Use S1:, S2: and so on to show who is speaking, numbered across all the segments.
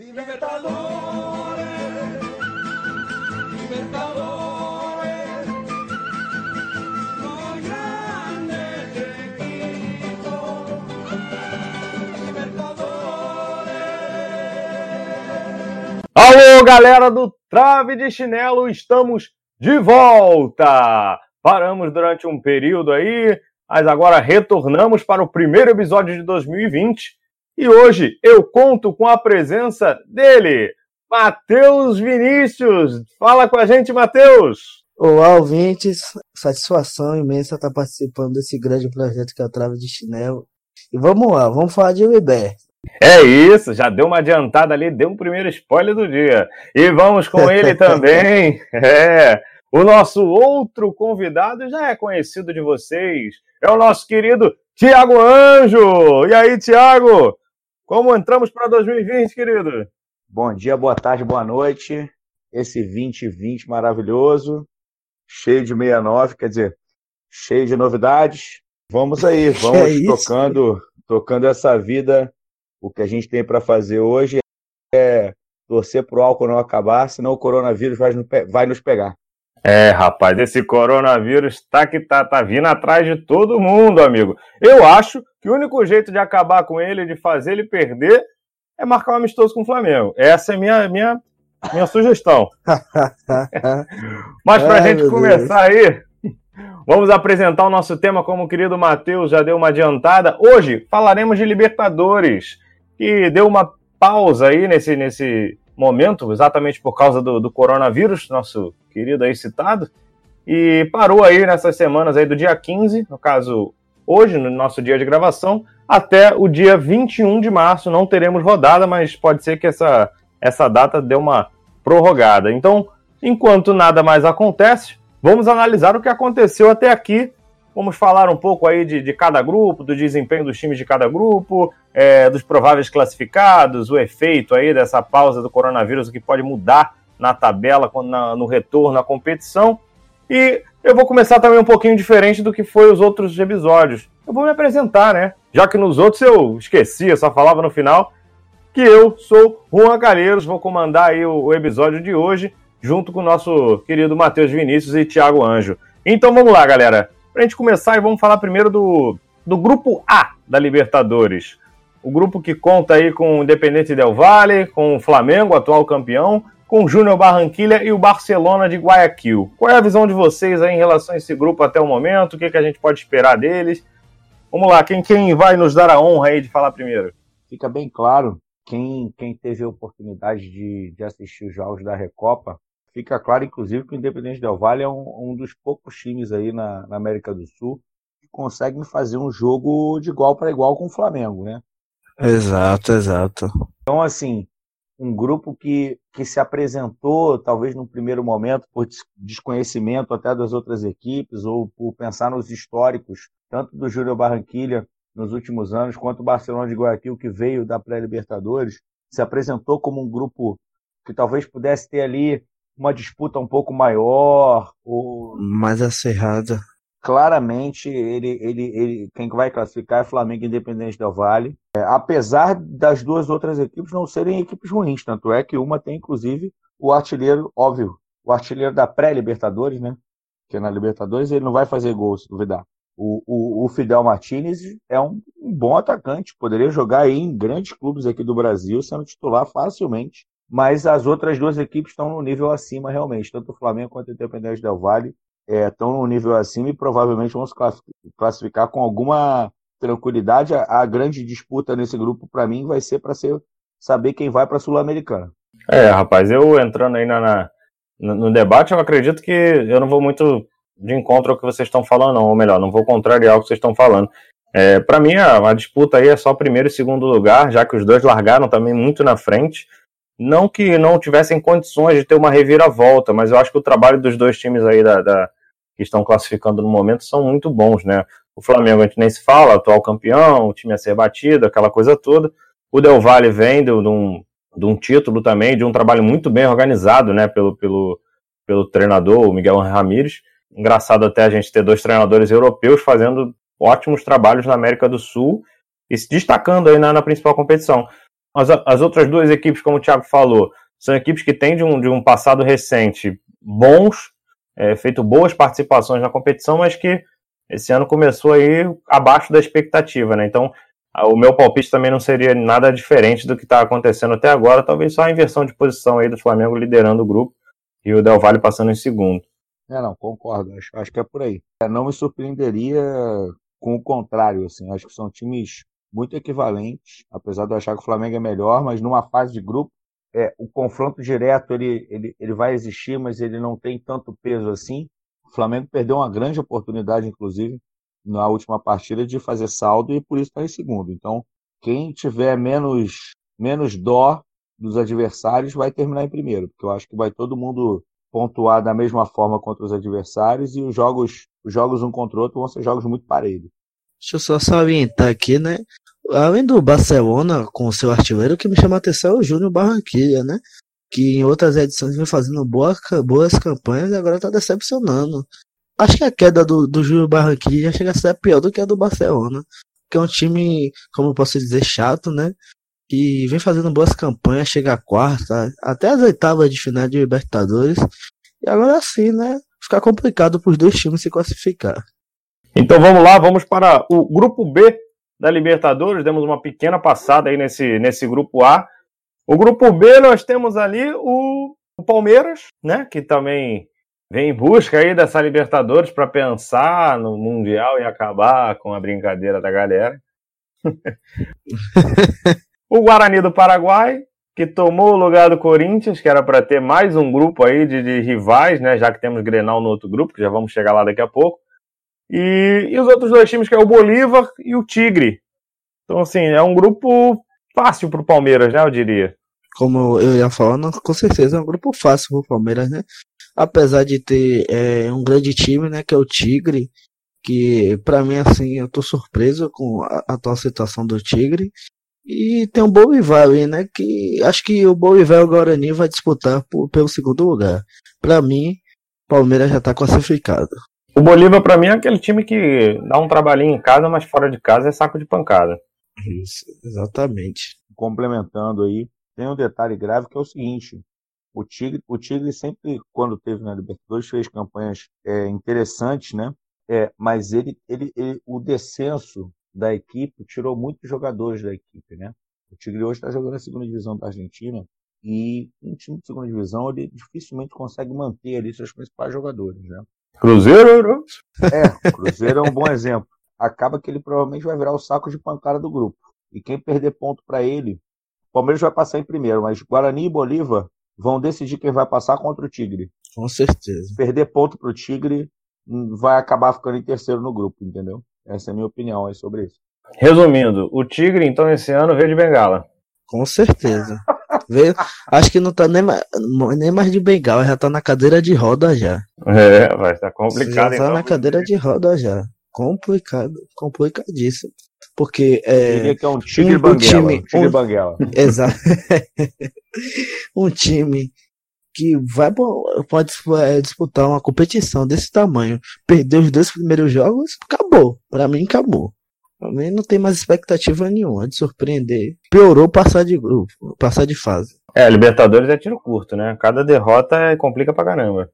S1: Libertadores, Libertadores, los grandes equipos, Libertadores.
S2: Alô, galera do Trave de Chinelo, estamos de volta! Paramos durante um período aí, mas agora retornamos para o primeiro episódio de 2020 e hoje eu conto com a presença dele, Matheus Vinícius. Fala com a gente, Matheus!
S3: Olá, ouvintes. Satisfação imensa estar participando desse grande projeto que é o Trave de Chinelo. E vamos lá, vamos falar de Uber.
S2: É isso, já deu uma adiantada ali, deu um primeiro spoiler do dia. E vamos com ele também. É, o nosso outro convidado já é conhecido de vocês. É o nosso querido Tiago Anjo. E aí, Tiago? Como entramos para 2020, querido?
S4: Bom dia, boa tarde, boa noite. Esse 2020 maravilhoso, cheio de 69, quer dizer, cheio de novidades. Vamos aí, vamos
S3: é isso?
S4: tocando, tocando essa vida. O que a gente tem para fazer hoje é torcer para o álcool não acabar, senão o coronavírus vai vai nos pegar.
S2: É, rapaz, esse coronavírus tá que tá, tá vindo atrás de todo mundo, amigo. Eu acho que o único jeito de acabar com ele, de fazer ele perder, é marcar um amistoso com o Flamengo. Essa é minha minha minha sugestão. Mas para a gente começar aí, vamos apresentar o nosso tema, como o querido Matheus já deu uma adiantada. Hoje falaremos de Libertadores, que deu uma pausa aí nesse, nesse momento, exatamente por causa do, do coronavírus, nosso querido aí citado, e parou aí nessas semanas aí do dia 15, no caso hoje, no nosso dia de gravação, até o dia 21 de março. Não teremos rodada, mas pode ser que essa, essa data dê uma prorrogada. Então, enquanto nada mais acontece, vamos analisar o que aconteceu até aqui. Vamos falar um pouco aí de, de cada grupo, do desempenho dos times de cada grupo, é, dos prováveis classificados, o efeito aí dessa pausa do coronavírus, o que pode mudar na tabela, na- no retorno à competição. E eu vou começar também um pouquinho diferente do que foi os outros episódios. Eu vou me apresentar, né? Já que nos outros eu esqueci, eu só falava no final que eu sou Juan Calheiros, vou comandar aí o, episódio de hoje, junto com o nosso querido Matheus Vinícius e Thiago Anjo. Então vamos lá, galera. Pra gente começar, vamos falar primeiro do, do grupo A da Libertadores. O grupo que conta aí com o Independente Del Valle, com o Flamengo, atual campeão, com o Júnior Barranquilha e o Barcelona de Guayaquil. Qual é a visão de vocês aí em relação a esse grupo até o momento? O que, que a gente pode esperar deles? Vamos lá, quem, quem vai nos dar a honra aí de falar primeiro?
S4: Fica bem claro, quem, quem teve a oportunidade de, de assistir os jogos da Recopa, fica claro, inclusive, que o Independente Del Valle é um, um dos poucos times aí na, na América do Sul que conseguem fazer um jogo de igual para igual com o Flamengo, né?
S3: exato, exato.
S4: Então, assim, um grupo que, que se apresentou, talvez num primeiro momento, por des- desconhecimento até das outras equipes, ou por pensar nos históricos, tanto do Júnior Barranquilha nos últimos anos, quanto o Barcelona de Guayaquil, que veio da pré-Libertadores, se apresentou como um grupo que talvez pudesse ter ali uma disputa um pouco maior, ou
S3: Mais acirrada.
S4: Claramente ele, ele, ele, quem vai classificar é Flamengo Independente Del Vale. É, apesar das duas outras equipes não serem equipes ruins, tanto é que uma tem inclusive o artilheiro, óbvio, o artilheiro da pré-Libertadores, né? Porque na Libertadores ele não vai fazer gol, se duvidar. O, o, o Fidel Martinez é um, um bom atacante, poderia jogar em grandes clubes aqui do Brasil, sendo titular facilmente. Mas as outras duas equipes estão no nível acima realmente, tanto o Flamengo quanto o Independente Del Vale estão no nível acima e provavelmente vão se classi- classificar com alguma tranquilidade. A, a grande disputa nesse grupo, para mim, vai ser para saber quem vai para a Sul-Americana.
S2: É, rapaz, eu entrando aí na, na- no, debate, eu acredito que eu não vou muito de encontro ao que vocês estão falando, ou melhor, não vou contrariar o que vocês estão falando. É, para mim, a, a disputa aí é só primeiro e segundo lugar, já que os dois largaram também muito na frente. Não que não tivessem condições de ter uma reviravolta, mas eu acho que o trabalho dos dois times aí da, da- que estão classificando no momento são muito bons, né? O Flamengo a gente nem se fala, atual campeão, o time a ser batido, aquela coisa toda. O Del Valle vem de, um, de um título também, de um trabalho muito bem organizado, né, pelo, pelo, pelo treinador, o Miguel Ramírez. Engraçado até a gente ter dois treinadores europeus fazendo ótimos trabalhos na América do Sul e se destacando aí na, na principal competição. as, as outras duas equipes, como o Thiago falou, são equipes que têm de um, de um passado recente bons, é, feito boas participações na competição, mas que esse ano começou aí abaixo da expectativa, né? Então, o meu palpite também não seria nada diferente do que está acontecendo até agora, talvez só a inversão de posição aí do Flamengo liderando o grupo e o Del Valle passando em segundo.
S4: É, não, concordo. Acho, acho que é por aí. É, não me surpreenderia com o contrário, assim. Acho que são times muito equivalentes, apesar de eu achar que o Flamengo é melhor, mas numa fase de grupo, é, o confronto direto ele, ele, ele vai existir, mas ele não tem tanto peso assim. O Flamengo perdeu uma grande oportunidade, inclusive, na última partida de fazer saldo e por isso está em segundo. Então, quem tiver menos, menos dó dos adversários vai terminar em primeiro, porque eu acho que vai todo mundo pontuar da mesma forma contra os adversários e os jogos, os jogos um contra o outro vão ser jogos muito parelhos.
S3: Deixa eu só salientar aqui, né? Além do Barcelona com seu artilheiro, o que me chama a atenção é o Júnior Barranquilla, né? Que em outras edições vem fazendo boa, boas campanhas e agora tá decepcionando. Acho que a queda do, do Júnior Barranquilla chega a ser pior do que a do Barcelona. Que é um time, como eu posso dizer, chato, né? Que vem fazendo boas campanhas, chega a quarta, até as oitavas de final de Libertadores. E agora sim, né? Fica complicado para os dois times se classificar.
S2: Então vamos lá, vamos para o grupo B da Libertadores. Demos uma pequena passada aí nesse, nesse grupo A. O grupo B nós temos ali o, o Palmeiras, né? Que também vem em busca aí dessa Libertadores para pensar no Mundial e acabar com a brincadeira da galera. o Guarani do Paraguai, que tomou o lugar do Corinthians, que era para ter mais um grupo aí de, de, rivais, né? Já que temos Grenal no outro grupo, que já vamos chegar lá daqui a pouco. E, e os outros dois times, que é o Bolívar e o Tigre. Então, assim, é um grupo fácil para o Palmeiras, né? Eu diria.
S3: Como eu ia falando, com certeza é um grupo fácil para o Palmeiras, né? Apesar de ter é, um grande time, né? Que é o Tigre. Que, para mim, assim, eu tô surpreso com a atual situação do Tigre. E tem o Bolivar aí, né? Que acho que o Bolivar e o Guarani vai disputar por, pelo segundo lugar. Para mim, Palmeiras já tá classificado.
S2: O Bolívar, para mim, é aquele time que dá um trabalhinho em casa, mas fora de casa é saco de pancada.
S3: Isso, exatamente.
S4: Complementando aí, tem um detalhe grave que é o seguinte: o Tigre, o Tigre sempre, quando teve na Libertadores, fez campanhas é, interessantes, né? É, mas ele, ele, ele, o descenso da equipe tirou muitos jogadores da equipe, né? O Tigre hoje está jogando a segunda divisão da Argentina e um time de segunda divisão ele dificilmente consegue manter ali seus principais jogadores, né?
S2: Cruzeiro?
S4: É, Cruzeiro é um bom exemplo. Acaba que ele provavelmente vai virar o saco de pancada do grupo. E quem perder ponto para ele, o Palmeiras vai passar em primeiro, mas Guarani e Bolívar vão decidir quem vai passar contra o Tigre.
S3: Com certeza.
S4: Perder ponto pro Tigre hum, vai acabar ficando em terceiro no grupo, entendeu? Essa é a minha opinião aí sobre isso.
S2: Resumindo, o Tigre, então, esse ano veio de bengala.
S3: Com certeza. Veio, acho que não tá nem mais, nem mais de bengala, já tá na cadeira de roda já.
S2: É, vai estar complicado.
S3: Já tá
S2: então.
S3: na cadeira de roda já. Complicado, complicadíssimo. Porque é.
S4: Diria que é um Tigre
S3: um-
S4: Banguela.
S3: time-
S4: Tigre
S3: um-
S4: Banguela.
S3: Exato. um time que vai po- pode é, disputar uma competição desse tamanho, perder os dois primeiros jogos, acabou. Pra mim, acabou. Mim, não tem mais expectativa nenhuma de surpreender. Piorou passar de grupo, passar de fase.
S2: É, Libertadores é tiro curto, né? Cada derrota é- complica pra caramba.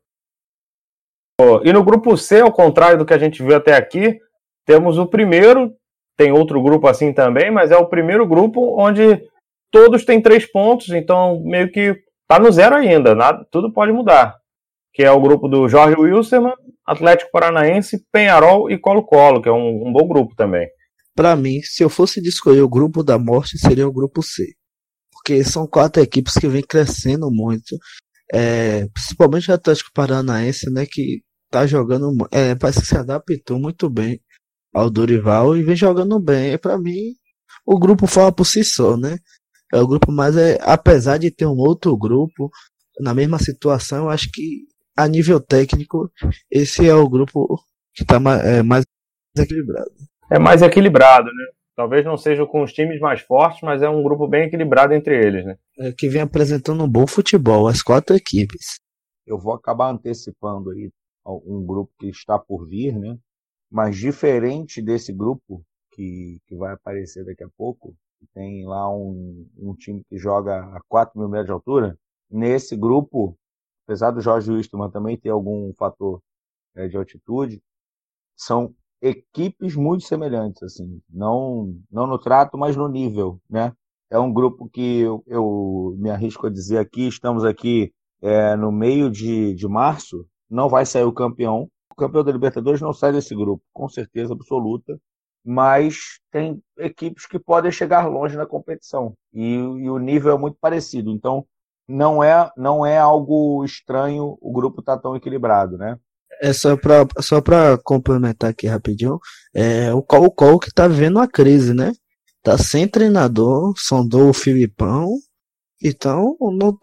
S2: E no grupo C, ao contrário do que a gente viu até aqui, temos o primeiro, tem outro grupo assim também, mas é o primeiro grupo onde todos têm três pontos, então meio que tá no zero ainda, nada, tudo pode mudar. Que é o grupo do Jorge Wilstermann, Atlético Paranaense, Penharol e Colo-Colo, que é um, um bom grupo também.
S3: Pra mim, se eu fosse escolher o grupo da morte, seria o grupo C. Porque são quatro equipes que vêm crescendo muito. É, principalmente o Atlético Paranaense, né? Que tá jogando. É, parece que se adaptou muito bem ao Dorival e vem jogando bem. E pra mim, o grupo fala por si só, né? É o grupo mais. É, apesar de ter um outro grupo na mesma situação, eu acho que a nível técnico, esse é o grupo que tá ma- é, mais equilibrado.
S2: É mais equilibrado, né? Talvez não seja com os times mais fortes, mas é um grupo bem equilibrado entre eles, né?
S3: é, que vem apresentando um bom futebol, as quatro equipes.
S4: Eu vou acabar antecipando aí um grupo que está por vir, né? Mas diferente desse grupo que, que vai aparecer daqui a pouco, tem lá um, um time que joga a 4 mil metros de altura. Nesse grupo, apesar do Jorge Wilstermann também ter algum fator é, de altitude, são equipes muito semelhantes, assim, não, não no trato, mas no nível, né? É um grupo que eu, eu me arrisco a dizer aqui, estamos aqui é, no meio de, de março, não vai sair o campeão. O campeão da Libertadores não sai desse grupo, com certeza absoluta, mas tem equipes que podem chegar longe na competição e, e o nível é muito parecido. Então, não é, não é algo estranho o grupo estar tá tão equilibrado, né?
S3: É só para só pra complementar aqui rapidinho, é o Col-Col que tá vivendo uma crise, né? Tá sem treinador, sondou o Filipão, então não,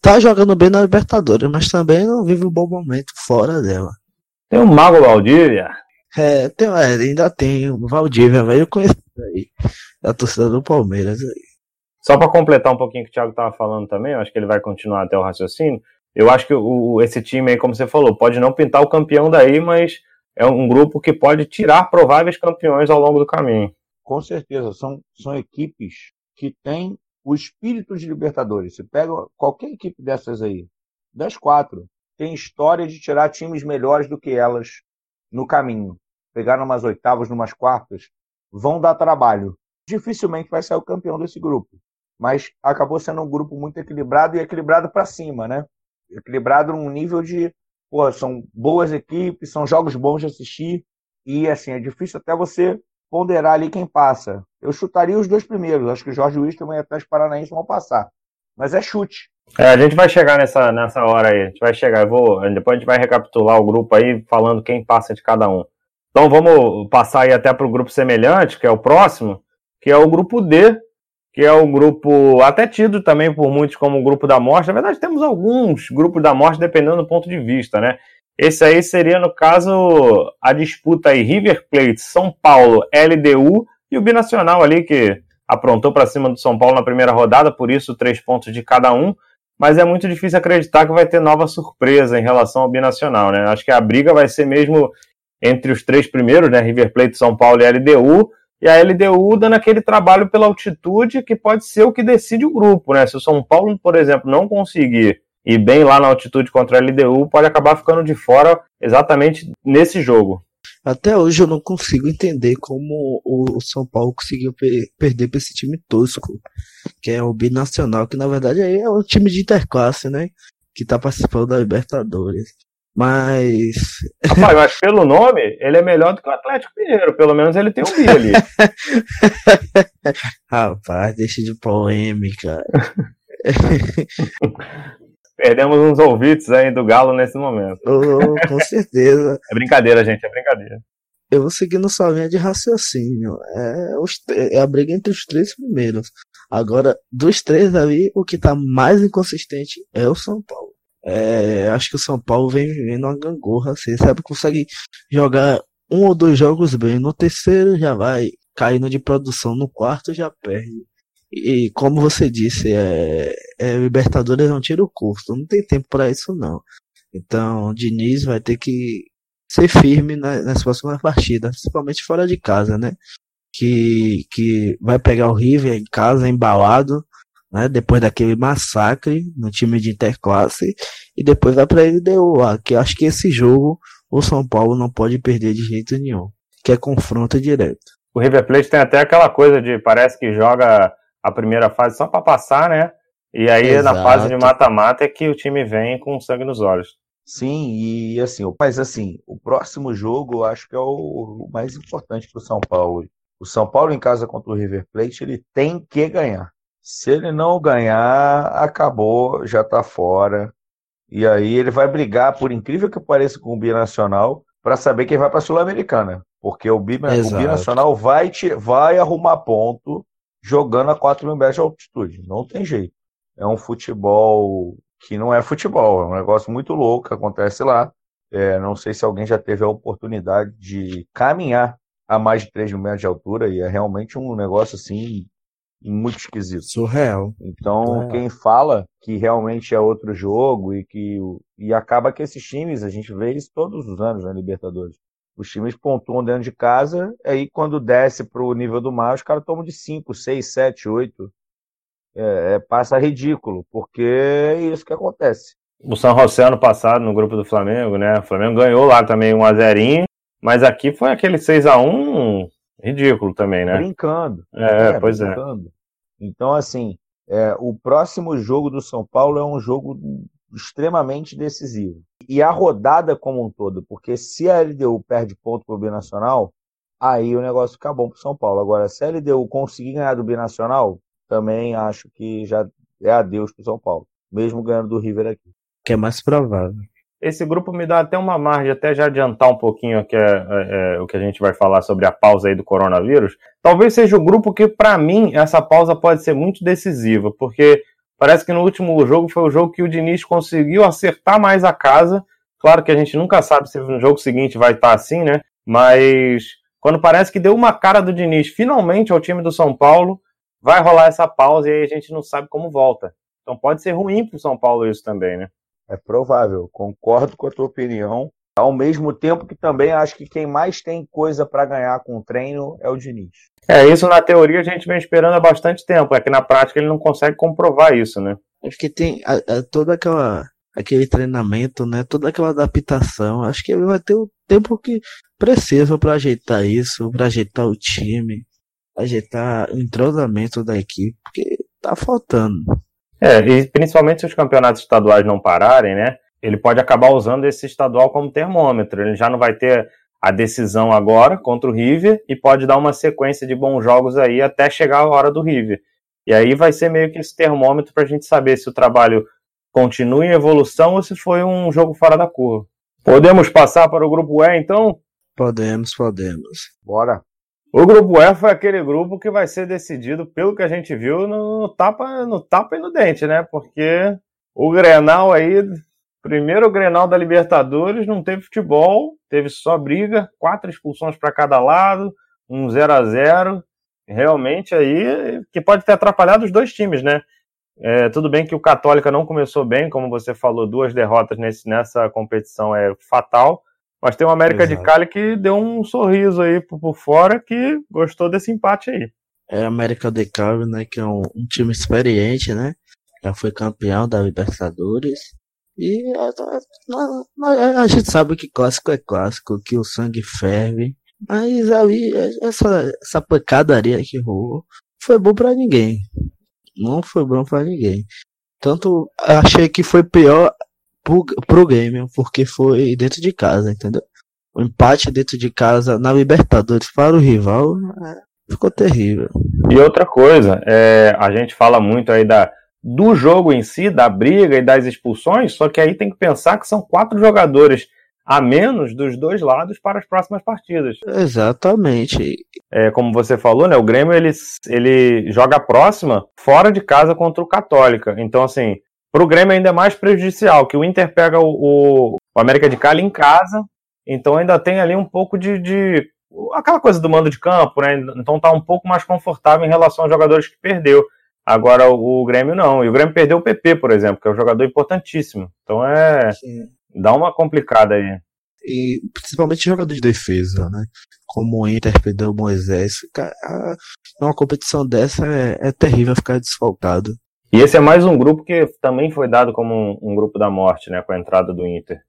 S3: tá jogando bem na Libertadores, mas também não vive um bom momento fora dela.
S2: Tem o Mago Valdívia.
S3: É, tem, é, ainda tem o Valdívia, velho, conheço aí, a torcida do Palmeiras aí.
S2: Só para completar um pouquinho o que o Thiago estava falando também, eu acho que ele vai continuar até o raciocínio. Eu acho que o, esse time aí, como você falou, pode não pintar o campeão daí, mas é um grupo que pode tirar prováveis campeões ao longo do caminho.
S4: Com certeza, são, são equipes que têm o espírito de Libertadores. Você pega qualquer equipe dessas aí, das quatro, tem história de tirar times melhores do que elas no caminho. Pegar umas oitavas, numas quartas, vão dar trabalho. Dificilmente vai sair o campeão desse grupo. Mas acabou sendo um grupo muito equilibrado e equilibrado para cima, né? Equilibrado num nível de, pô, são boas equipes, são jogos bons de assistir e assim, é difícil até você ponderar ali quem passa. Eu chutaria os dois primeiros, acho que o Jorge Wilstermann e o Atlético Paranaense vão passar. Mas é chute.
S2: É, a gente vai chegar nessa, nessa hora aí. A gente vai chegar. Eu vou, depois a gente vai recapitular o grupo aí, falando quem passa de cada um. Então vamos passar aí até para o grupo semelhante, que é o próximo, que é o grupo D, que é o grupo até tido também por muitos como o grupo da morte. Na verdade, temos alguns grupos da morte dependendo do ponto de vista, né? Esse aí seria, no caso, a disputa aí River Plate, São Paulo, LDU e o Binacional ali que aprontou para cima do São Paulo na primeira rodada, por isso três pontos de cada um. Mas é muito difícil acreditar que vai ter nova surpresa em relação ao Binacional, né? Acho que a briga vai ser mesmo entre os três primeiros, né? River Plate, São Paulo e LDU e a LDU dando aquele trabalho pela altitude que pode ser o que decide o grupo, né? Se o São Paulo, por exemplo, não conseguir ir bem lá na altitude contra a LDU, pode acabar ficando de fora exatamente nesse jogo.
S3: Até hoje eu não consigo entender como o São Paulo conseguiu perder para esse time tosco, que é o binacional, que na verdade é um time de interclasse, né? Que tá participando da Libertadores. Mas.
S2: Rapaz, mas pelo nome, ele é melhor do que o Atlético Mineiro. Pelo menos ele tem um bi ali.
S3: Rapaz, deixa de polêmica.
S2: Perdemos uns ouvidos aí do Galo nesse momento.
S3: Oh, com certeza.
S2: É brincadeira, gente, é brincadeira.
S3: Eu vou seguindo sua linha de raciocínio. É, os, é a briga entre os três primeiros. Agora, dos três ali, o que tá mais inconsistente é o São Paulo. É, acho que o São Paulo vem vivendo uma gangorra, assim, sabe? Consegue jogar um ou dois jogos bem, no terceiro já vai caindo de produção, no quarto já perde. E como você disse, é, é Libertadores não tira o curso, não tem tempo para isso não. Então, o Diniz vai ter que ser firme nas próximas partidas, principalmente fora de casa, né? Que, que vai pegar o River em casa, embalado, né? Depois daquele massacre no time de interclasse e depois vai para ele deu que acho que esse jogo o São Paulo não pode perder de jeito nenhum, que é confronto direto.
S2: O River Plate tem até aquela coisa de parece que joga a primeira fase só para passar, né? E aí Exato. na fase de mata-mata é que o time vem com sangue nos olhos.
S4: Sim, e assim, mas assim, o próximo jogo eu acho que é o mais importante para o São Paulo. O São Paulo em casa contra o River Plate, ele tem que ganhar. Se ele não ganhar, acabou, já está fora. E aí ele vai brigar, por incrível que pareça, com o Binacional para saber quem vai para a Sul-Americana. Porque o, Bi, o Binacional vai, te, vai arrumar ponto jogando a 4 mil metros de altitude. Não tem jeito. É um futebol que não é futebol, é um negócio muito louco que acontece lá. É, não sei se alguém já teve a oportunidade de caminhar a mais de 3 mil metros de altura e é realmente um negócio assim muito esquisito.
S3: Surreal.
S4: Então, Surreal. quem fala que realmente é outro jogo e que e acaba que esses times, a gente vê isso todos os anos na Libertadores. Os times pontuam dentro de casa, aí quando desce para o nível do mar, os caras tomam de 5, 6, 7, 8. É, é, passa ridículo, porque é isso que acontece.
S2: O São José ano passado, no grupo do Flamengo, né? O Flamengo ganhou lá também 1x0, mas aqui foi aquele 6x1 ridículo também, né?
S4: Brincando.
S2: É, pois é.
S4: brincando. Então, assim, é, o próximo jogo do São Paulo é um jogo extremamente decisivo. E a rodada como um todo, porque se a LDU perde ponto para o Binacional, aí o negócio fica bom para o São Paulo. Agora, se a LDU conseguir ganhar do Binacional, também acho que já é adeus para o São Paulo, mesmo ganhando do River aqui.
S3: Que é mais provável.
S2: Esse grupo me dá até uma margem, até já adiantar um pouquinho aqui, é, é, é, o que a gente vai falar sobre a pausa aí do coronavírus. Talvez seja o grupo que, para mim, essa pausa pode ser muito decisiva, porque parece que no último jogo foi o jogo que o Diniz conseguiu acertar mais a casa. Claro que a gente nunca sabe se no jogo seguinte vai estar assim, né? Mas quando parece que deu uma cara do Diniz finalmente ao time do São Paulo, vai rolar essa pausa e aí a gente não sabe como volta. Então pode ser ruim para o São Paulo isso também, né?
S4: É provável, concordo com a tua opinião. Ao mesmo tempo que também acho que quem mais tem coisa para ganhar com o treino é o Diniz.
S2: É, isso na teoria a gente vem esperando há bastante tempo, é que na prática ele não consegue comprovar isso, né?
S3: Acho que tem a, a, toda aquela aquele treinamento, né? Toda aquela adaptação. Acho que ele vai ter o tempo que precisa para ajeitar isso, para ajeitar o time, ajeitar o entrosamento da equipe, porque tá faltando.
S2: É, e principalmente se os campeonatos estaduais não pararem, né? Ele pode acabar usando esse estadual como termômetro. Ele já não vai ter a decisão agora contra o River e pode dar uma sequência de bons jogos aí até chegar a hora do River. E aí vai ser meio que esse termômetro para a gente saber se o trabalho continua em evolução ou se foi um jogo fora da curva. Podemos passar para o grupo E, então?
S3: Podemos, podemos.
S4: Bora.
S2: O grupo E foi aquele grupo que vai ser decidido, pelo que a gente viu, no tapa, no tapa e no dente, né? Porque o Grenal aí, primeiro Grenal da Libertadores, não teve futebol, teve só briga, quatro expulsões para cada lado, um 0 a 0 Realmente aí, que pode ter atrapalhado os dois times, né? É, tudo bem que o Católica não começou bem, como você falou, duas derrotas nesse, nessa competição é fatal, mas tem o América Exato. de Cali que deu um sorriso aí por, por, fora que gostou desse empate aí.
S3: É América de Cali, né, que é um, um, time experiente, né? Já foi campeão da Libertadores. E a, a, a, gente sabe que clássico é clássico, que o sangue ferve. Mas ali, essa, essa pancadaria que rolou foi bom para ninguém. Não foi bom para ninguém. Tanto achei que foi pior pro, pro Grêmio, porque foi dentro de casa, entendeu? O empate dentro de casa na Libertadores para o rival é, ficou terrível.
S2: E outra coisa, é, a gente fala muito aí da, do jogo em si, da briga e das expulsões, só que aí tem que pensar que são quatro jogadores a menos dos dois lados para as próximas partidas.
S3: Exatamente.
S2: É, como você falou, né, o Grêmio ele, ele joga a próxima fora de casa contra o Católica. Então, assim, para o Grêmio ainda é mais prejudicial, que o Inter pega o, o, América de Cali em casa, então ainda tem ali um pouco de, de, aquela coisa do mando de campo, né? Então tá um pouco mais confortável em relação aos jogadores que perdeu. Agora o, Grêmio não. E o Grêmio perdeu o PP, por exemplo, que é um jogador importantíssimo. Então é. Sim. dá uma complicada aí.
S3: E principalmente jogador de defesa, né? Como o Inter perdeu o Moisés. Cara, uma competição dessa é, é terrível ficar desfalcado.
S2: E esse é mais um grupo que também foi dado como um, um grupo da morte, né, com a entrada do Inter.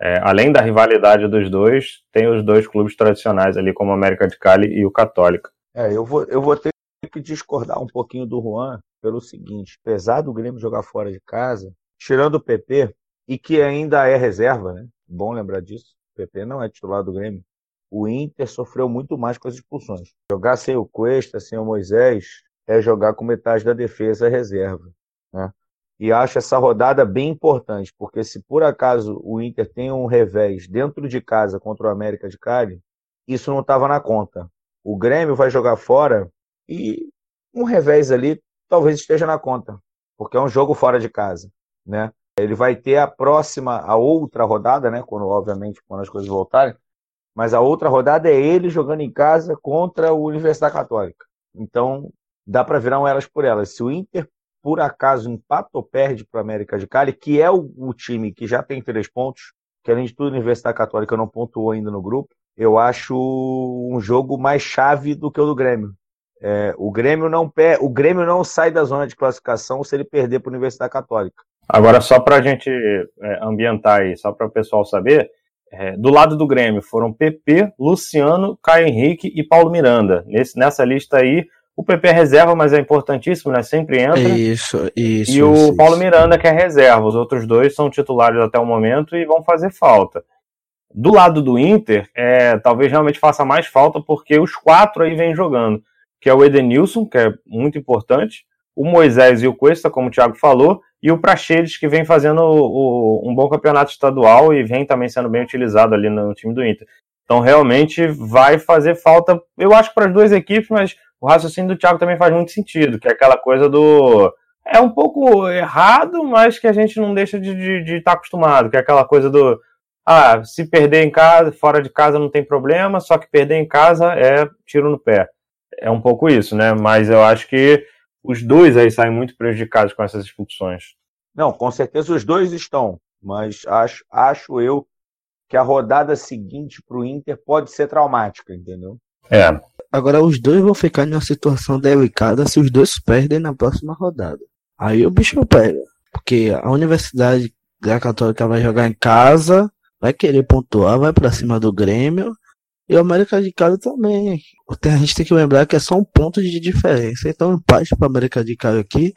S2: É, além da rivalidade dos dois, tem os dois clubes tradicionais ali, como o América de Cali e o Católica.
S4: É, eu vou, eu vou ter que discordar um pouquinho do Juan pelo seguinte: apesar do Grêmio jogar fora de casa, tirando o PP, e que ainda é reserva, né? Bom lembrar disso. O PP não é titular do Grêmio. O Inter sofreu muito mais com as expulsões. Jogar sem o Cuesta, sem o Moisés, é jogar com metade da defesa reserva. Né? E acho essa rodada bem importante, porque se por acaso o Inter tem um revés dentro de casa contra o América de Cali, isso não estava na conta. O Grêmio vai jogar fora e um revés ali talvez esteja na conta, porque é um jogo fora de casa, né? Ele vai ter a próxima, a outra rodada, né? Quando, obviamente, quando as coisas voltarem. Mas a outra rodada é ele jogando em casa contra o Universidade Católica. Então, dá para virar um elas por elas. Se o Inter, por acaso, empata ou perde para o América de Cali, que é o, o, time que já tem três pontos, que além de tudo, a Universidade Católica não pontuou ainda no grupo, eu acho um jogo mais chave do que o do Grêmio. É, o Grêmio não per... o Grêmio não sai da zona de classificação se ele perder para a Universidade Católica.
S2: Agora, só para a gente é, ambientar aí, só para o pessoal saber, é, do lado do Grêmio foram PP, Luciano, Caio Henrique e Paulo Miranda. Nesse, nessa lista aí, o PP é reserva, mas é importantíssimo, né? Sempre entra.
S3: Isso, isso.
S2: e o
S3: isso,
S2: Paulo
S3: isso.
S2: Miranda, que é reserva. Os outros dois são titulares até o momento e vão fazer falta. Do lado do Inter, é, talvez realmente faça mais falta, porque os quatro aí vêm jogando. Que é o Edenilson, que é muito importante, o Moisés e o Cuesta, como o Thiago falou, e o Praxedes, que vem fazendo o- o- um bom campeonato estadual e vem também sendo bem utilizado ali no time do Inter. Então, realmente, vai fazer falta, eu acho, para as duas equipes, mas o raciocínio do Thiago também faz muito sentido, que é aquela coisa do. É um pouco errado, mas que a gente não deixa de estar acostumado, que é aquela coisa do. Ah, se perder em casa, fora de casa não tem problema, só que perder em casa é tiro no pé. É um pouco isso, né? Mas eu acho que os dois aí saem muito prejudicados com essas expulsões.
S4: Não, com certeza os dois estão, mas acho, acho eu que a rodada seguinte para o Inter pode ser traumática, entendeu?
S2: É,
S3: Agora os dois vão ficar em uma situação delicada se os dois perdem na próxima rodada. Aí o bicho pega. Porque a Universidade da Católica vai jogar em casa, vai querer pontuar, vai pra cima do Grêmio. E o América de Cali também. A gente tem que lembrar que é só um ponto de diferença. Então, empate para América de Cali aqui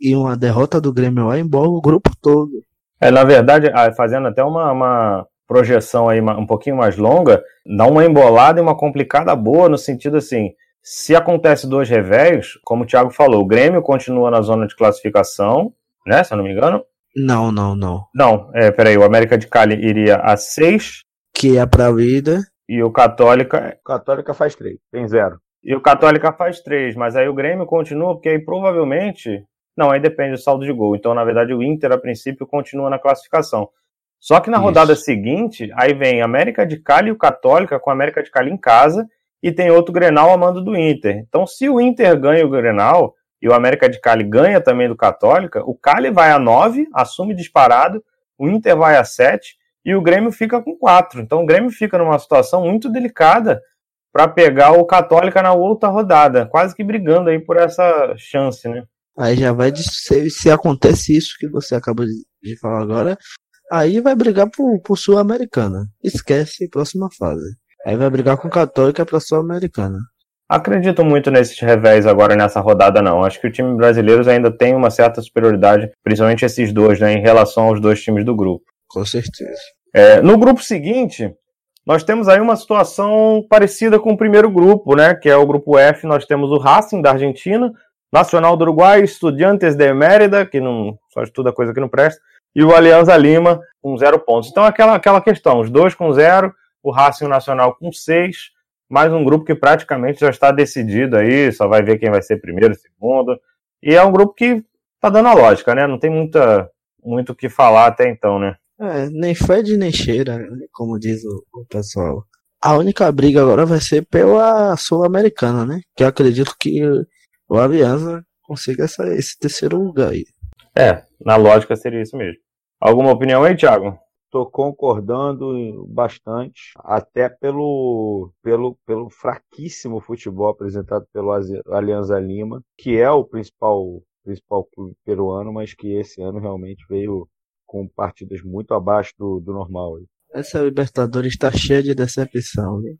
S3: e uma derrota do Grêmio lá envolve o grupo todo.
S2: É, na verdade, ah, fazendo até uma, uma projeção aí um pouquinho mais longa, dá uma embolada e uma complicada boa no sentido assim, se acontece dois revés, como o Thiago falou, o Grêmio continua na zona de classificação, né, se eu não me engano.
S3: Não, não, não.
S2: Não, é, peraí, o América de Cali iria a 6
S3: Que é pra vida.
S2: e o Católica
S4: O Católica faz três, tem zero.
S2: e o Católica faz 3, mas aí o Grêmio continua, porque aí provavelmente. Não, aí depende do saldo de gol. Então, na verdade, o Inter, a princípio, continua na classificação. Só que na
S3: Isso.
S2: rodada seguinte, aí vem América de Cali e o Católica, com a América de Cali em casa, e tem outro Grenal a mando do Inter. Então, se o Inter ganha o Grenal e o América de Cali ganha também do Católica, o Cali vai a 9, assume disparado, o Inter vai a 7 e o Grêmio fica com 4. Então, o Grêmio fica numa situação muito delicada para pegar o Católica na outra rodada, quase que brigando aí por essa chance, né?
S3: Aí já vai de se, se acontece isso que você acabou de, de falar agora, aí vai brigar por, por Sul-Americana. Esquece próxima fase. Aí vai brigar com Católica pra Sul-Americana.
S2: Acredito muito nesses revés agora nessa rodada, não. Acho que o time brasileiro ainda tem uma certa superioridade, principalmente esses dois, né, em relação aos dois times do grupo.
S3: Com certeza.
S2: É, no grupo seguinte, nós temos aí uma situação parecida com o primeiro grupo, né? Que é o grupo F. Nós temos o Racing da Argentina, Nacional do Uruguai, Estudiantes de Mérida, que não só estuda coisa que não presta, e o Alianza Lima com zero pontos. Então, aquela, aquela questão: os dois com zero, o Racing Nacional com seis, mais um grupo que praticamente já está decidido aí, só vai ver quem vai ser primeiro, segundo. E é um grupo que tá dando a lógica, né? Não tem muita, muito o que falar até então, né?
S3: É, nem fede nem cheira, como diz o, o pessoal. A única briga agora vai ser pela Sul-Americana, né? Que eu acredito que o Aliança consiga essa, esse terceiro lugar aí.
S2: É, na lógica seria isso mesmo. Alguma opinião aí, Thiago?
S4: Estou concordando bastante, até pelo, pelo, pelo fraquíssimo futebol apresentado pelo Alianza Lima, que é o principal, principal clube peruano, mas que esse ano realmente veio com partidas muito abaixo do, do normal.
S3: Essa Libertadores está cheia de decepção, viu?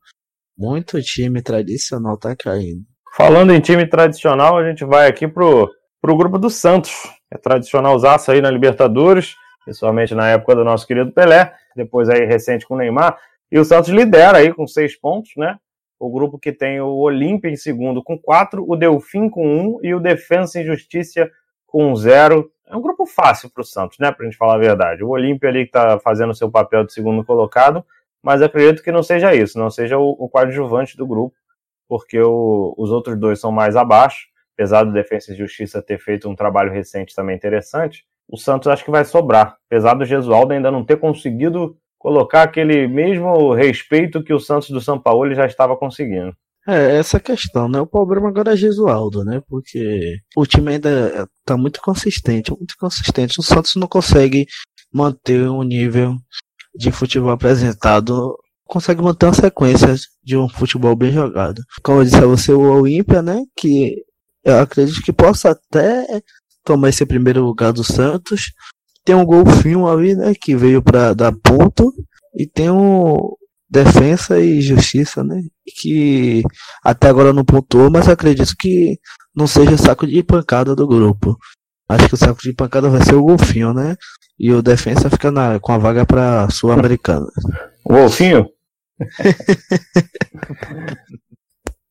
S3: Muito time tradicional tá caindo.
S2: Falando em time tradicional, a gente vai aqui pro, pro grupo do Santos. É tradicional zaço aí na Libertadores, principalmente na época do nosso querido Pelé, depois aí recente com o Neymar. E o Santos lidera aí com seis pontos, né? O grupo que tem o Olímpia em segundo com quatro, o Delfim com um e o Defensa e Justiça com zero. É um grupo fácil para o Santos, né? Pra gente falar a verdade. O Olímpia ali que tá fazendo seu papel de segundo colocado, mas acredito que não seja isso, não seja o, o coadjuvante do grupo, porque o- os outros dois são mais abaixo, apesar do Defensa e Justiça ter feito um trabalho recente também interessante. O Santos acho que vai sobrar, apesar do Gesualdo ainda não ter conseguido colocar aquele mesmo respeito que o Santos do São Paulo já estava conseguindo.
S3: É, essa questão, né? O problema agora é Gesualdo, né? Porque o time ainda tá muito consistente, muito consistente. O Santos não consegue manter um nível de futebol apresentado consegue manter uma sequência de um futebol bem jogado. Como eu disse a você, o Olímpia, né? Que eu acredito que possa até tomar esse primeiro lugar do Santos. Tem um golfinho ali, né? Que veio para dar ponto. E tem um defesa e justiça, né? Que até agora não pontuou, mas acredito que não seja saco de pancada do grupo. Acho que o saco de pancada vai ser o golfinho, né? E o defensa fica na, com a vaga para sul-americana.
S2: O golfinho?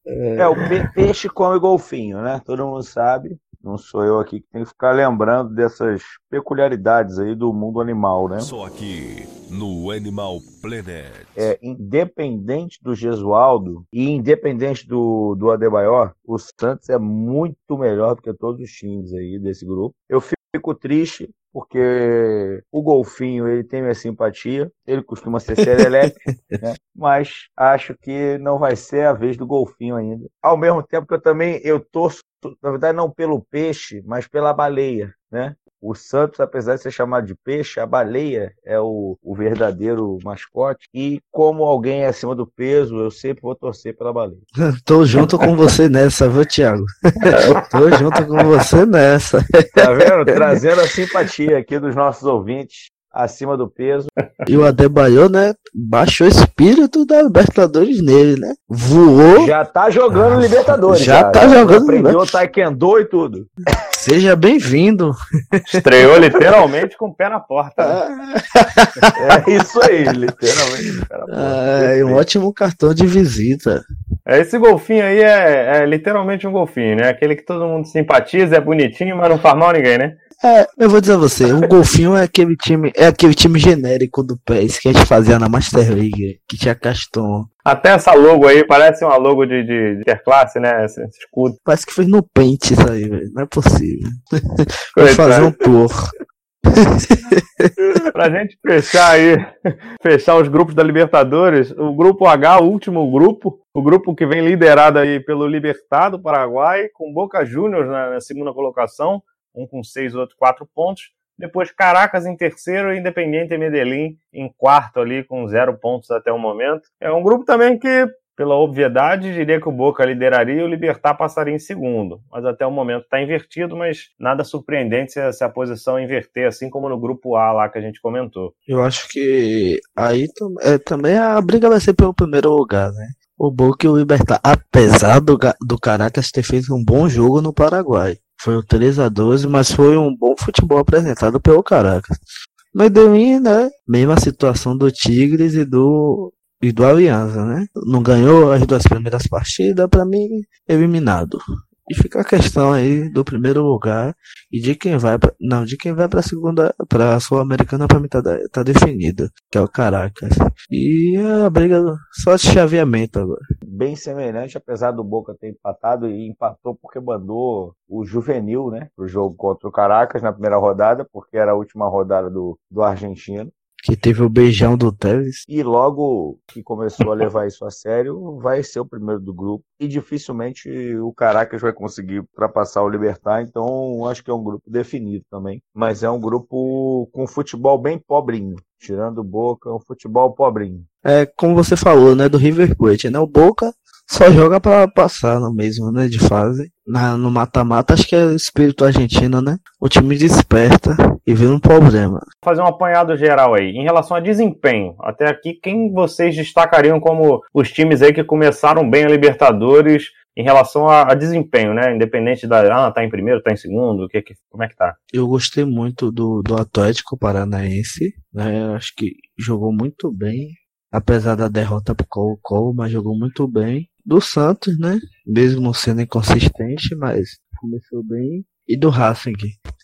S4: É, o pe- peixe come golfinho, né? Todo mundo sabe. Não sou eu aqui que tenho que ficar lembrando dessas peculiaridades aí do mundo animal, né?
S5: Só aqui no Animal Planet.
S4: É, independente do Gesualdo e independente do, do Adebayor, o Santos é muito melhor do que todos os times aí desse grupo. Eu fico triste porque o Golfinho ele tem minha simpatia, ele costuma ser serelepe, né? mas acho que não vai ser a vez do Golfinho ainda. Ao mesmo tempo que eu também eu torço, na verdade não pelo peixe, mas pela baleia, né? O Santos, apesar de ser chamado de peixe, a baleia é o, o verdadeiro mascote. E como alguém é acima do peso, eu sempre vou torcer pela baleia.
S3: Tô junto com você nessa, viu, Thiago? Tô junto com você nessa.
S4: Tá vendo? Trazendo a simpatia aqui dos nossos ouvintes acima do peso.
S3: E o Adebayor, né? Baixou o espírito da Libertadores nele, né? Voou.
S4: Já tá jogando Libertadores.
S3: Já tá jogando,
S4: Aprendeu
S3: né?
S4: Taekwondo e tudo.
S3: Seja bem-vindo.
S2: Estreou literalmente com o pé na porta. né?
S4: É isso aí, literalmente. Cara, pô,
S3: É, um ótimo cartão de visita.
S2: É, Esse golfinho aí é, é literalmente um golfinho, né? Aquele que todo mundo simpatiza, é bonitinho, mas não faz mal a ninguém, né?
S3: É, eu vou dizer a você, o Golfinho é aquele time, é aquele time genérico do PES que a gente fazia na Master League, que tinha Caston.
S2: Até essa logo aí parece uma logo de, de, de interclasse, né? Esse, esse escudo.
S3: Parece que fez no Paint isso aí, velho. Não é possível. Vou fazer um tour.
S2: Pra gente fechar aí, fechar os grupos da Libertadores, o grupo H, o último grupo, o grupo que vem liderado aí pelo Libertado Paraguai, com Boca Juniors na, na segunda colocação, um com seis, outro quatro pontos. Depois Caracas em terceiro e Independiente Medellín em quarto ali, com zero pontos até o momento. É um grupo também que, pela obviedade, diria que o Boca lideraria e o Libertar passaria em segundo. Mas até o momento está invertido, mas nada surpreendente se a, se a posição inverter, assim como no grupo A lá que a gente comentou.
S3: Eu acho que aí é, também a briga vai ser pelo primeiro lugar, né? O Boca e o Libertar, apesar do, do Caracas ter feito um bom jogo no Paraguai. Foi o 3 a 12 mas foi um bom futebol apresentado pelo Caracas. Medellín, né? Mesma situação do Tigres e do e do Aliança, né? Não ganhou as duas primeiras partidas, pra mim, eliminado. E fica a questão aí do primeiro lugar e de quem vai pra, não, de quem vai pra segunda, pra Sul-Americana pra mim tá, tá definido, que é o Caracas. E a briga só de chaveamento agora.
S4: Bem semelhante, apesar do Boca ter empatado e empatou porque mandou o Juvenil, né? Pro jogo contra o Caracas na primeira rodada, porque era a última rodada do, do argentino.
S3: Que teve o beijão do Tevez.
S4: E logo que começou a levar isso a sério, vai ser o primeiro do grupo. E dificilmente o Caracas vai conseguir ultrapassar o Libertar, então acho que é um grupo definido também. Mas é um grupo com futebol bem pobrinho. Tirando o Boca, é um futebol pobrinho.
S3: É, como você falou, né, do River Plate, né? O Boca só joga pra passar no mesmo, né, de fase. Na, no mata-mata, acho que é o espírito argentino, né? O time desperta e vê um problema.
S2: fazer um apanhado geral aí. Em relação a desempenho, até aqui, quem vocês destacariam como os times aí que começaram bem a Libertadores em relação a, a desempenho, né? Independente da. Ah, tá em primeiro, tá em segundo, que, que, como é que tá?
S3: Eu gostei muito do, do Atlético Paranaense, né? Eu acho que jogou muito bem, apesar da derrota pro Colo-Colo, mas jogou muito bem. Do Santos, né? Mesmo sendo inconsistente, mas começou bem. E do Racing,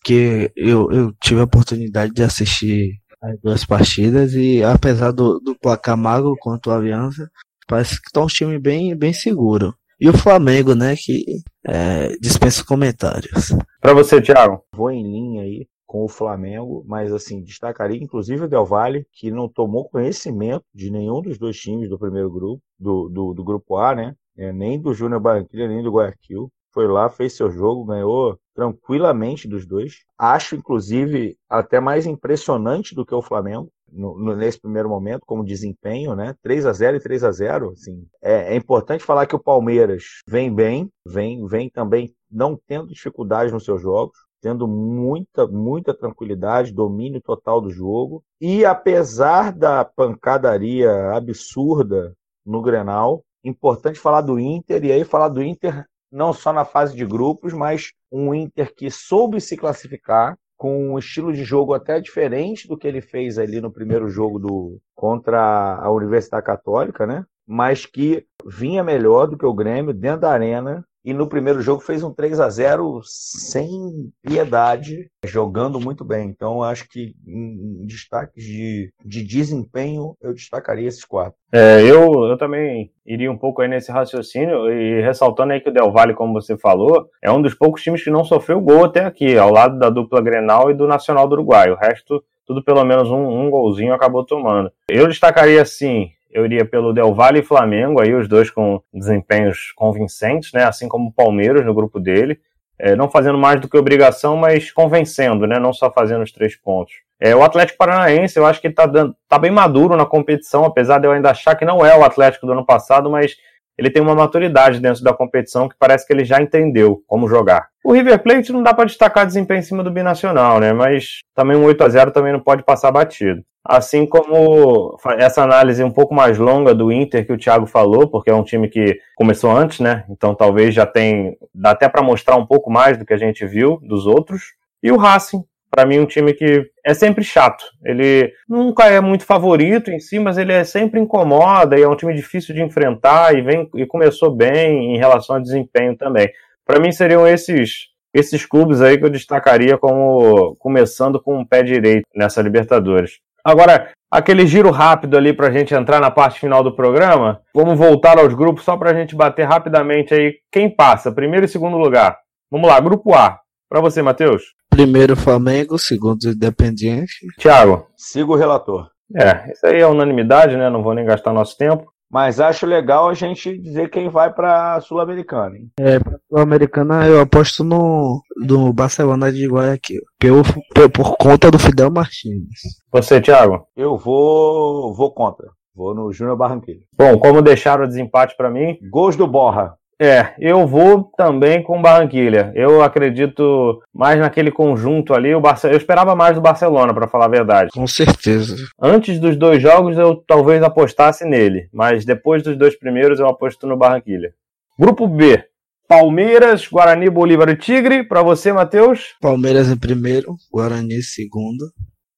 S3: que eu, eu tive a oportunidade de assistir as duas partidas e apesar do, do placar magro quanto o Aliança, parece que tá um time bem, bem seguro. E o Flamengo, né? Que é, dispensa comentários.
S2: Pra você, Thiago.
S4: Vou em linha aí com o Flamengo, mas assim, destacaria inclusive o Del Valle, que não tomou conhecimento de nenhum dos dois times do primeiro grupo, do, do, do grupo A, né? É, nem do Júnior Barranquilla, nem do Guayaquil. Foi lá, fez seu jogo, ganhou tranquilamente dos dois. Acho, inclusive, até mais impressionante do que o Flamengo. no- no- nesse primeiro momento, como desempenho, né? 3 a 0 e 3 a 0 assim. É, é importante falar que o Palmeiras vem bem, vem, vem também não tendo dificuldade nos seus jogos, tendo muita, muita tranquilidade, domínio total do jogo. E apesar da pancadaria absurda no Grenal, importante falar do Inter, e aí falar do Inter não só na fase de grupos, mas um Inter que soube se classificar com um estilo de jogo até diferente do que ele fez ali no primeiro jogo do contra a Universidade Católica, né? Mas que vinha melhor do que o Grêmio dentro da arena e no primeiro jogo fez um 3 a 0 sem piedade, jogando muito bem. Então acho que em, destaques de, de desempenho eu destacaria esses quatro.
S2: É, eu, eu também iria um pouco aí nesse raciocínio e ressaltando aí que o Del Valle, como você falou, é um dos poucos times que não sofreu gol até aqui, ao lado da dupla Grenal e do Nacional do Uruguai. O resto, tudo pelo menos um, um golzinho acabou tomando. Eu destacaria assim, eu iria pelo Del Valle e Flamengo, aí os dois com desempenhos convincentes, né? Assim como o Palmeiras no grupo dele. É, não fazendo mais do que obrigação, mas convencendo, né? Não só fazendo os três pontos. É, o Atlético Paranaense, eu acho que está tá bem maduro na competição, apesar de eu ainda achar que não é o Atlético do ano passado, mas ele tem uma maturidade dentro da competição que parece que ele já entendeu como jogar. O River Plate não dá para destacar desempenho em cima do binacional, né? Mas também um 8 a 0 também não pode passar batido. Assim como essa análise um pouco mais longa do Inter que o Thiago falou, porque é um time que começou antes, né? Então talvez já tem dá até para mostrar um pouco mais do que a gente viu dos outros. E o Racing, para mim um time que é sempre chato. Ele nunca é muito favorito em si, mas ele é sempre incomoda e é um time difícil de enfrentar e vem e começou bem em relação ao desempenho também. Para mim seriam esses esses clubes aí que eu destacaria como começando com o pé direito nessa Libertadores. Agora, aquele giro rápido ali para a gente entrar na parte final do programa. Vamos voltar aos grupos só para a gente bater rapidamente aí quem passa, primeiro e segundo lugar. Vamos lá, grupo A. Para você, Matheus.
S3: Primeiro Flamengo, segundo Independiente.
S2: Thiago.
S4: Siga o relator.
S2: É, isso aí é unanimidade, né? Não vou nem gastar nosso tempo.
S4: Mas acho legal a gente dizer quem vai para a Sul-Americana?
S3: É, pra Sul-Americana eu aposto no, no Barcelona de Guayaquil. Pelo, por, por conta do Fidel Martins.
S2: Você, Thiago.
S4: Eu vou, vou contra. Vou no Júnior Barranquilla.
S2: Bom, como deixaram o desempate para mim,
S4: Gols do Borra.
S2: É, eu vou também com Barranquilha. Eu acredito mais naquele conjunto ali. O Barce... Eu esperava mais do Barcelona, para falar a verdade.
S3: Com certeza.
S2: Antes dos dois jogos, eu talvez apostasse nele, mas depois dos dois primeiros, eu aposto no Barranquilha. Grupo B: Palmeiras, Guarani, Bolívar e Tigre. Para você, Matheus?
S3: Palmeiras em primeiro, Guarani em segundo.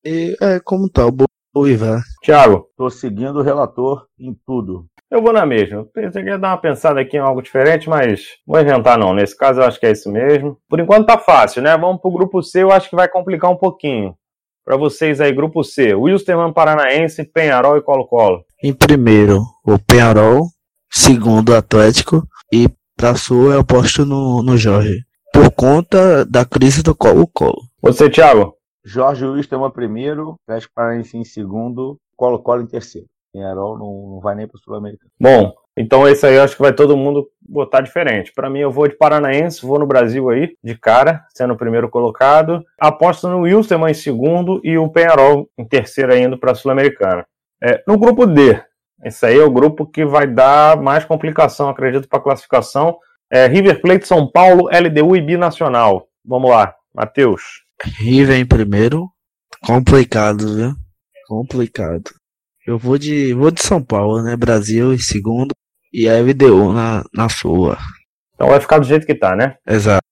S3: E é como tá, o Bolívar.
S2: Thiago.
S4: Tô seguindo o relator em tudo.
S2: Eu vou na mesma. Pensei que ia dar uma pensada aqui em algo diferente, mas vou inventar não. Nesse caso eu acho que é isso mesmo. Por enquanto tá fácil, né? Vamos pro grupo C, eu acho que vai complicar um pouquinho. Para vocês aí, grupo C. Wilstermann Paranaense, Penharol e Colo-Colo.
S3: Em primeiro, o Penharol. Segundo, o Atlético. E pra Sul eu aposto no, no Jorge. Por conta da crise do Colo-Colo.
S2: Você, Thiago?
S4: Jorge Wilstermann primeiro, Atlético Paranaense em segundo, Colo-Colo em terceiro. Penharol não, não vai nem para o Sul-Americano.
S2: Bom, então esse aí eu acho que vai todo mundo botar diferente. Para mim, eu vou de Paranaense, vou no Brasil aí, de cara, sendo o primeiro colocado. Aposto no Wilstermann em segundo e o Penharol em terceiro indo para a Sul-Americana. É, no grupo D, esse aí é o grupo que vai dar mais complicação, acredito, para a classificação. É, River Plate, São Paulo, LDU e Binacional. Vamos lá, Matheus.
S3: River em primeiro. Complicado, viu? Complicado. Eu vou de, vou de São Paulo, né? Brasil em segundo. E a LDU na, na sua.
S2: Então vai ficar do jeito que tá, né?
S3: Exato.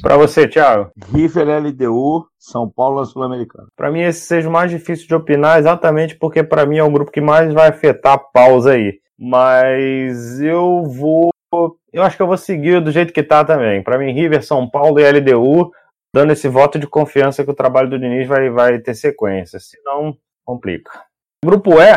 S2: Para você, Thiago.
S4: River LDU, São Paulo Sul-Americano.
S2: Para mim esse seja o mais difícil de opinar, exatamente porque para mim é o grupo que mais vai afetar a pausa aí. Mas eu vou, eu acho que eu vou seguir do jeito que tá também. Para mim River, São Paulo e LDU, dando esse voto de confiança que o trabalho do Diniz vai, vai ter sequência, senão complica. O grupo E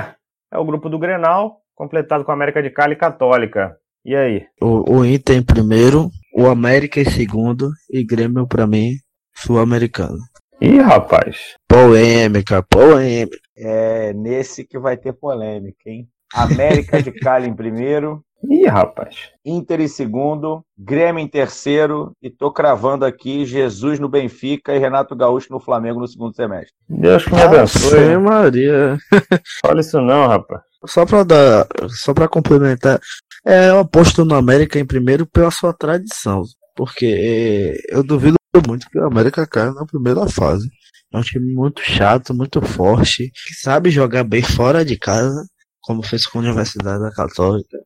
S2: é o grupo do Grenal, completado com a América de Cali e Católica. E aí?
S3: O, o Inter em primeiro, o América em segundo e Grêmio pra mim, sul-americano.
S2: Ih, rapaz.
S3: Polêmica, polêmica.
S4: É nesse que vai ter polêmica, hein? América de Cali em primeiro,
S2: Ih, rapaz.
S4: Inter em segundo, Grêmio em terceiro e tô cravando aqui Jesus no Benfica e Renato Gaúcho no Flamengo no segundo semestre.
S2: Deus que me abençoe.
S3: Maria.
S2: Fala isso não, rapaz.
S3: Só pra dar, só pra complementar, é, eu aposto no América em primeiro pela sua tradição, porque é, eu duvido muito que o América caia na primeira fase. É um time muito chato, muito forte, que sabe jogar bem fora de casa, como fez com a Universidade da Católica.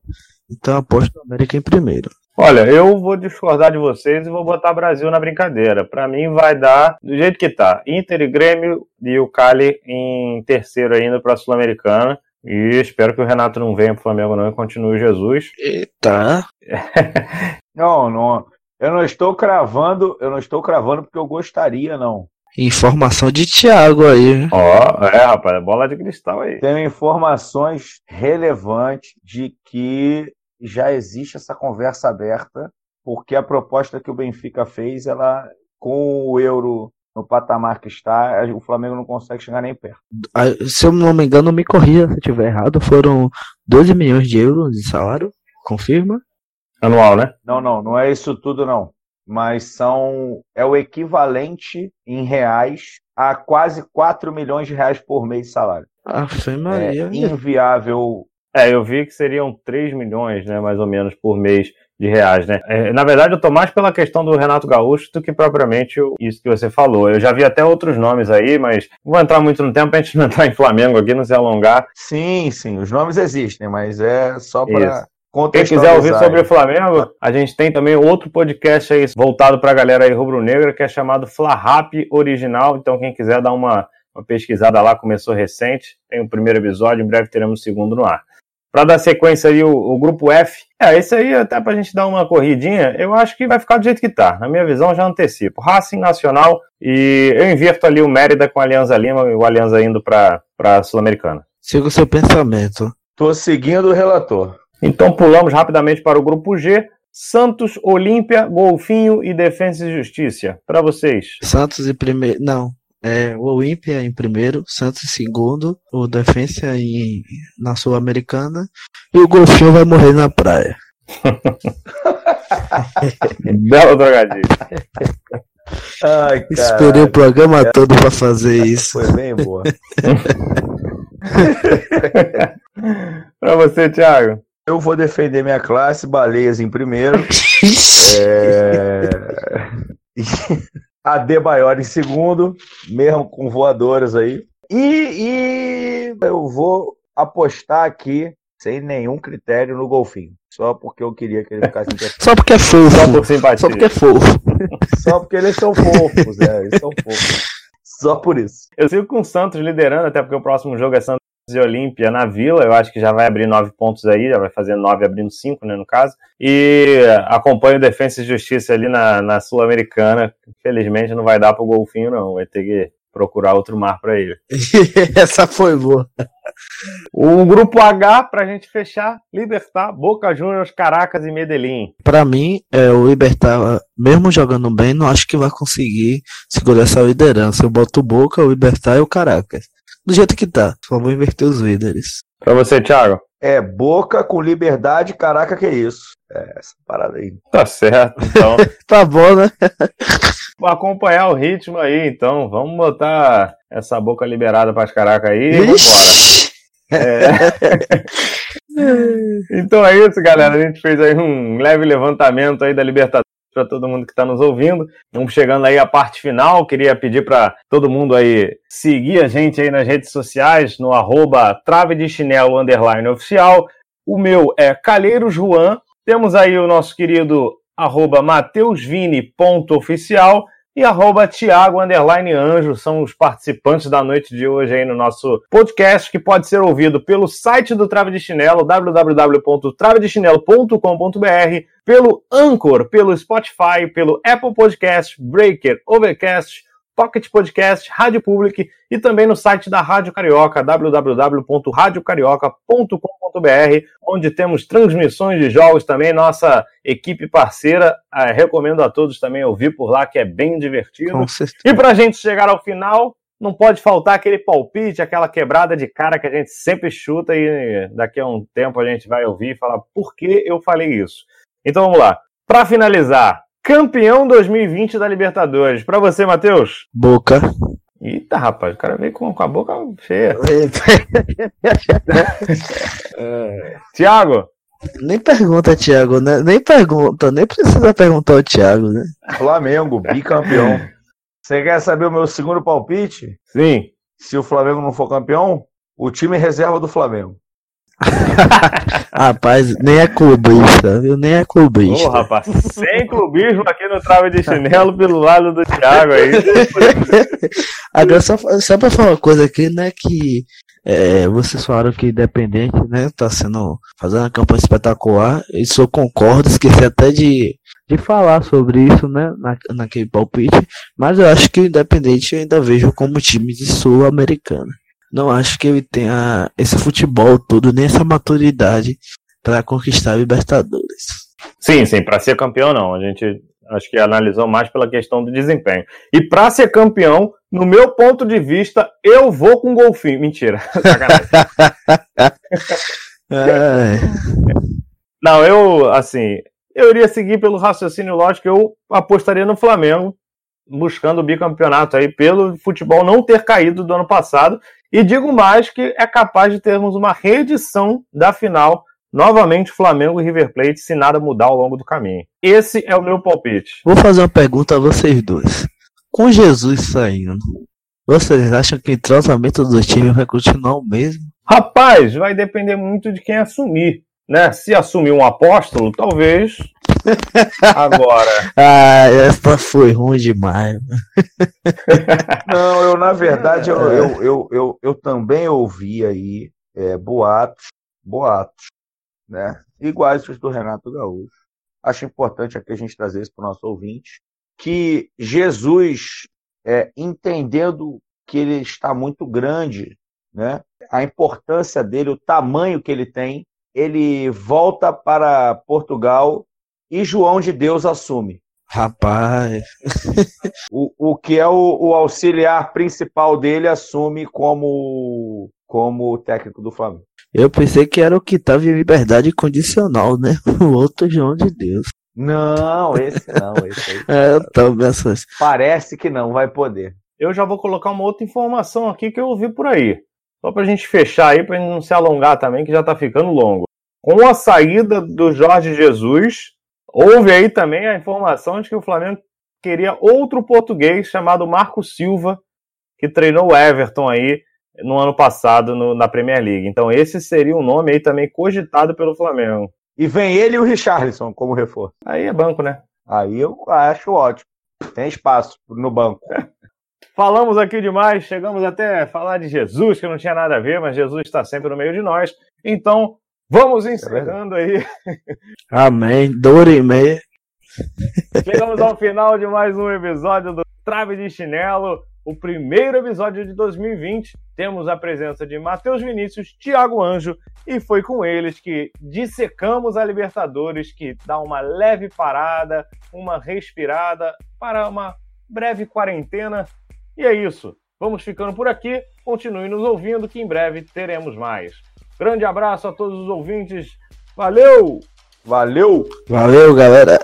S3: Então aposto no América em primeiro.
S2: Olha, eu vou discordar de vocês e vou botar Brasil na brincadeira. Pra mim vai dar do jeito que tá. Inter e Grêmio e o Cali em terceiro ainda pra Sul-Americana. E espero que o Renato não venha pro Flamengo não e continue Jesus.
S3: Eita,
S4: Não, não. Eu não estou cravando, eu não estou cravando porque eu gostaria, não.
S3: informação de Thiago aí.
S2: Ó, é, rapaz, bola de cristal aí.
S4: Tenho informações relevantes de que já existe essa conversa aberta, porque a proposta que o Benfica fez, ela com o euro no patamar que está, o Flamengo não consegue chegar nem perto.
S3: Ah, Se eu não me engano, me corrija se eu estiver errado, foram 12 milhões de euros de salário, confirma?
S2: Anual, né?
S4: Não, não, não é isso tudo não. Mas são é o equivalente em reais a quase 4 milhões de reais por mês de salário. É
S3: Maria.
S4: inviável.
S2: É, eu vi que seriam 3 milhões, né, mais ou menos, por mês de reais, né? É, na verdade, eu tô mais pela questão do Renato Gaúcho do que propriamente isso que você falou. Eu já vi até outros nomes aí, mas não vou entrar muito no tempo pra gente não entrar em Flamengo aqui, não se alongar.
S4: Sim, sim, os nomes existem, mas é só para
S2: Quem quiser ouvir sobre o Flamengo, a gente tem também outro podcast aí voltado pra galera aí rubro-negra, que é chamado Fla Rap Original. Então, quem quiser dar uma, uma pesquisada lá, começou recente. Tem o primeiro episódio, em breve teremos o segundo no ar. Para dar sequência aí, o, o grupo F. É, esse aí, até pra gente dar uma corridinha, eu acho que vai ficar do jeito que tá. Na minha visão, já antecipo. Racing Nacional e eu inverto ali o Mérida com a Alianza Lima e o Alianza indo pra, pra Sul-Americana.
S3: Siga o seu pensamento.
S4: Tô seguindo o relator.
S2: Então pulamos rapidamente para o grupo G. Santos, Olímpia, Golfinho e Defensa e Justiça. Para vocês.
S3: Santos em primeiro. Não. É, o Olímpia em primeiro, Santos em segundo, o Defensa em, na Sul-Americana e o Golfinho vai morrer na praia.
S2: Belo trocadilho.
S4: Ai,
S3: Esperei o programa todo pra fazer isso.
S4: Foi bem boa.
S2: Para você, Thiago.
S4: Eu vou defender minha classe, baleias em primeiro. É... AD Maior em segundo, mesmo com voadoras aí. E, e eu vou apostar aqui, sem nenhum critério, no golfinho. Só porque eu queria que ele ficasse.
S3: Só porque é fofo.
S2: Só por simpatia.
S3: Só porque é fofo.
S4: Só porque eles são fofos, é, eles são fofos. Só por isso.
S2: Eu sigo com o Santos liderando, até porque o próximo jogo é Santos e Olímpia na Vila. Eu acho que já vai abrir nove pontos aí, já vai fazer nove abrindo cinco, né, no caso. E acompanho Defensa e Justiça ali na, na Sul-Americana. Infelizmente não vai dar pro Golfinho, não. Vai ter que procurar outro mar para ele.
S3: Essa foi boa.
S2: O grupo H, pra gente fechar, Libertar, Boca Juniors, Caracas e Medellín.
S3: Pra mim, é, o Libertar, mesmo jogando bem, não acho que vai conseguir segurar essa liderança. Eu boto o Boca, o Libertar e o Caracas. Do jeito que tá. Só vou inverter os líderes.
S2: Pra você, Thiago.
S4: É, boca com liberdade, caraca, que é isso. É, essa parada aí.
S2: Tá certo, então.
S3: Tá bom, né?
S2: Vou acompanhar o ritmo aí, então. Vamos botar essa boca liberada pras Caracas aí e vambora.
S3: Ixi.
S2: Então é isso, galera. A gente fez aí um leve levantamento aí da Libertadores para todo mundo que está nos ouvindo. Vamos chegando aí à parte final. Queria pedir para todo mundo aí seguir a gente aí nas redes sociais, no arroba trave de chinelo underline oficial. O meu é Calheiro Juan. Temos aí o nosso querido arroba mateusvini.oficial e arroba Underline Anjo são os participantes da noite de hoje aí no nosso podcast, que pode ser ouvido pelo site do Trave de Chinelo, www.travedechinelo.com.br, pelo Anchor, pelo Spotify, pelo Apple Podcast, Breaker, Overcast, Pocket Podcast, Rádio Public e também no site da Rádio Carioca, www.radiocarioca.com.br, onde temos transmissões de jogos também, nossa equipe parceira. Ah, recomendo a todos também ouvir por lá, que é bem divertido. E para a gente chegar ao final, não pode faltar aquele palpite, aquela quebrada de cara que a gente sempre chuta e daqui a um tempo a gente vai ouvir e falar por que eu falei isso. Então vamos lá. Para finalizar, campeão 2020 da Libertadores. Para você, Matheus?
S3: Boca.
S2: Eita, rapaz, o cara veio com, com a boca cheia. Tiago?
S3: Nem pergunta, Thiago, né? Nem pergunta, nem precisa perguntar ao Thiago, né?
S4: Flamengo, bicampeão. Você quer saber o meu segundo palpite?
S2: Sim.
S4: Se o Flamengo não for campeão, o time reserva do Flamengo.
S3: Rapaz, nem é clubista, viu? Nem é
S2: Ô,
S3: clubista.
S2: rapaz, sem clubismo aqui no trave de chinelo pelo lado do Thiago aí.
S3: Agora, só, só pra falar uma coisa aqui, né? Que é, vocês falaram que Independente, né? Tá sendo. fazendo uma campanha espetacular. Isso eu concordo, esqueci até de, de falar sobre isso, né? Na, naquele palpite. Mas eu acho que o Independente eu ainda vejo como time de Sul-Americana. Não acho que ele tenha esse futebol todo, nem essa maturidade para conquistar a Libertadores.
S2: Sim, sim, para ser campeão não. A gente acho que analisou mais pela questão do desempenho. E para ser campeão, no meu ponto de vista, eu vou com golfinho. Mentira. Sacanagem. Não, eu, assim, eu iria seguir pelo raciocínio lógico, eu apostaria no Flamengo, buscando o bicampeonato aí, pelo futebol não ter caído do ano passado. E digo mais que é capaz de termos uma reedição da final, novamente Flamengo e River Plate, se nada mudar ao longo do caminho. Esse é o meu palpite.
S3: Vou fazer uma pergunta a vocês dois. Com Jesus saindo, vocês acham que o entrosamento do time vai continuar o mesmo?
S2: Rapaz, vai depender muito de quem assumir. Né? Se assumir um apóstolo, talvez. Agora,
S3: Ah, essa foi ruim demais.
S4: Não, eu, na verdade, eu, eu, eu, eu, eu também ouvi aí é, boatos, boatos, né? Iguais os do Renato Gaúcho. Acho importante aqui a gente trazer isso para o nosso ouvinte, que Jesus, é, entendendo que ele está muito grande, né? A importância dele, o tamanho que ele tem, ele volta para Portugal e João de Deus assume.
S3: Rapaz,
S4: O, o que é o, o auxiliar principal dele assume como, como técnico do Flamengo.
S3: eu pensei que era o que tava em liberdade condicional, né? O outro João de Deus.
S4: Não, esse não, esse aí.
S3: É, eu também essa-
S4: Parece que não vai poder.
S2: eu já vou colocar uma outra informação aqui que eu ouvi por aí. Só pra gente fechar aí, pra gente não se alongar também, que já tá ficando longo. Com a saída do Jorge Jesus, houve aí também a informação de que o Flamengo queria outro português chamado Marco Silva, que treinou o Everton aí no ano passado no- na Premier League. Então esse seria um nome aí também cogitado pelo Flamengo.
S4: E vem ele e o Richarlison como reforço.
S2: Aí é banco, né?
S4: Aí eu acho ótimo. Tem espaço no banco.
S2: Falamos aqui demais, chegamos até a falar de Jesus, que não tinha nada a ver, mas Jesus está sempre no meio de nós. Então, vamos encerrando aí.
S3: Amém. Dor e meia.
S2: Chegamos ao final de mais um episódio do Trave de Chinelo, o primeiro episódio de 2020. Temos a presença de Matheus Vinícius, Thiago Anjo, e foi com eles que dissecamos a Libertadores, que dá uma leve parada, uma respirada para uma breve quarentena. E é isso. Vamos ficando por aqui. Continue nos ouvindo, que em breve teremos mais. Grande abraço a todos os ouvintes. Valeu!
S4: Valeu!
S3: Valeu, galera.